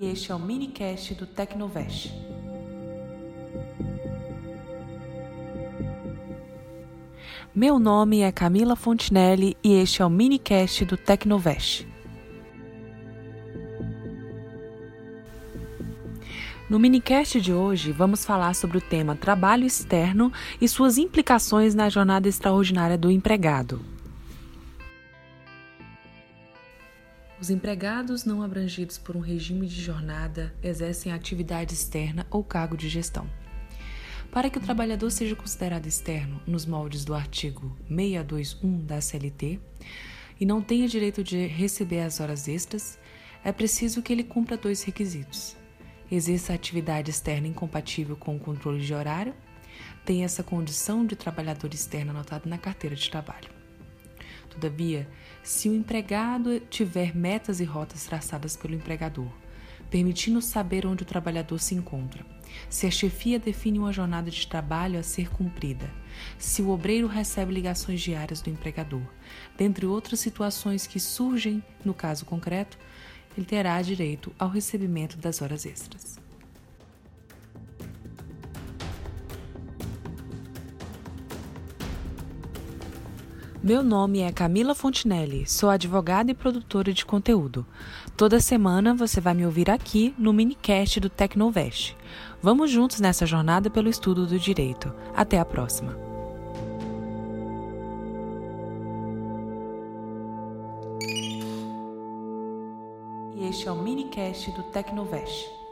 e este é o minicast do Tecnovest. Meu nome é Camila Fontinelli e este é o minicast do Tecnovest. No minicast de hoje, vamos falar sobre o tema trabalho externo e suas implicações na jornada extraordinária do empregado. Os empregados não abrangidos por um regime de jornada exercem atividade externa ou cargo de gestão. Para que o trabalhador seja considerado externo nos moldes do artigo 621 da CLT e não tenha direito de receber as horas extras, é preciso que ele cumpra dois requisitos: exerça atividade externa incompatível com o controle de horário, tenha essa condição de trabalhador externo anotada na carteira de trabalho. Todavia, se o empregado tiver metas e rotas traçadas pelo empregador, permitindo saber onde o trabalhador se encontra, se a chefia define uma jornada de trabalho a ser cumprida, se o obreiro recebe ligações diárias do empregador, dentre outras situações que surgem no caso concreto, ele terá direito ao recebimento das horas extras. Meu nome é Camila Fontinelli, sou advogada e produtora de conteúdo. Toda semana você vai me ouvir aqui no minicast do Tecnovest. Vamos juntos nessa jornada pelo estudo do direito. Até a próxima. E este é o minicast do Tecnovest.